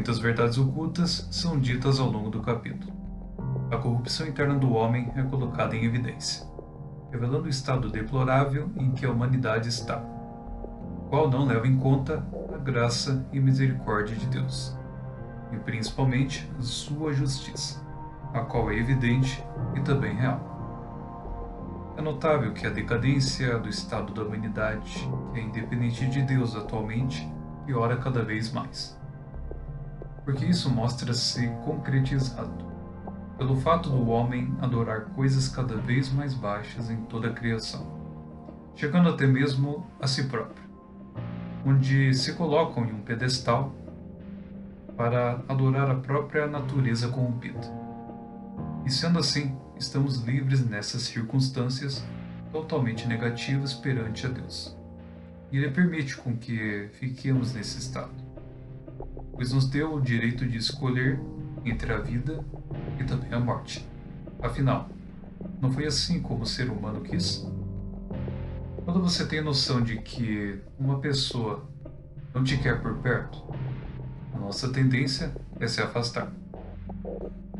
Muitas verdades ocultas são ditas ao longo do capítulo. A corrupção interna do homem é colocada em evidência, revelando o estado deplorável em que a humanidade está, qual não leva em conta a graça e misericórdia de Deus, e principalmente sua justiça, a qual é evidente e também real. É notável que a decadência do estado da humanidade, que é independente de Deus atualmente, piora cada vez mais. Porque isso mostra-se concretizado pelo fato do homem adorar coisas cada vez mais baixas em toda a criação, chegando até mesmo a si próprio, onde se colocam em um pedestal para adorar a própria natureza corrompida. E sendo assim, estamos livres nessas circunstâncias totalmente negativas perante a Deus. E Ele permite com que fiquemos nesse estado, pois nos deu o direito de escolher entre a vida e também a morte. Afinal, não foi assim como o ser humano quis? Quando você tem noção de que uma pessoa não te quer por perto, a nossa tendência é se afastar.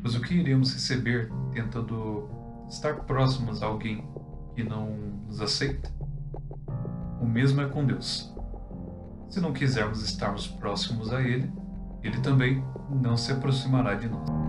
Pois o que iremos receber tentando estar próximos a alguém que não nos aceita? O mesmo é com Deus. Se não quisermos estarmos próximos a Ele, Ele também não se aproximará de nós.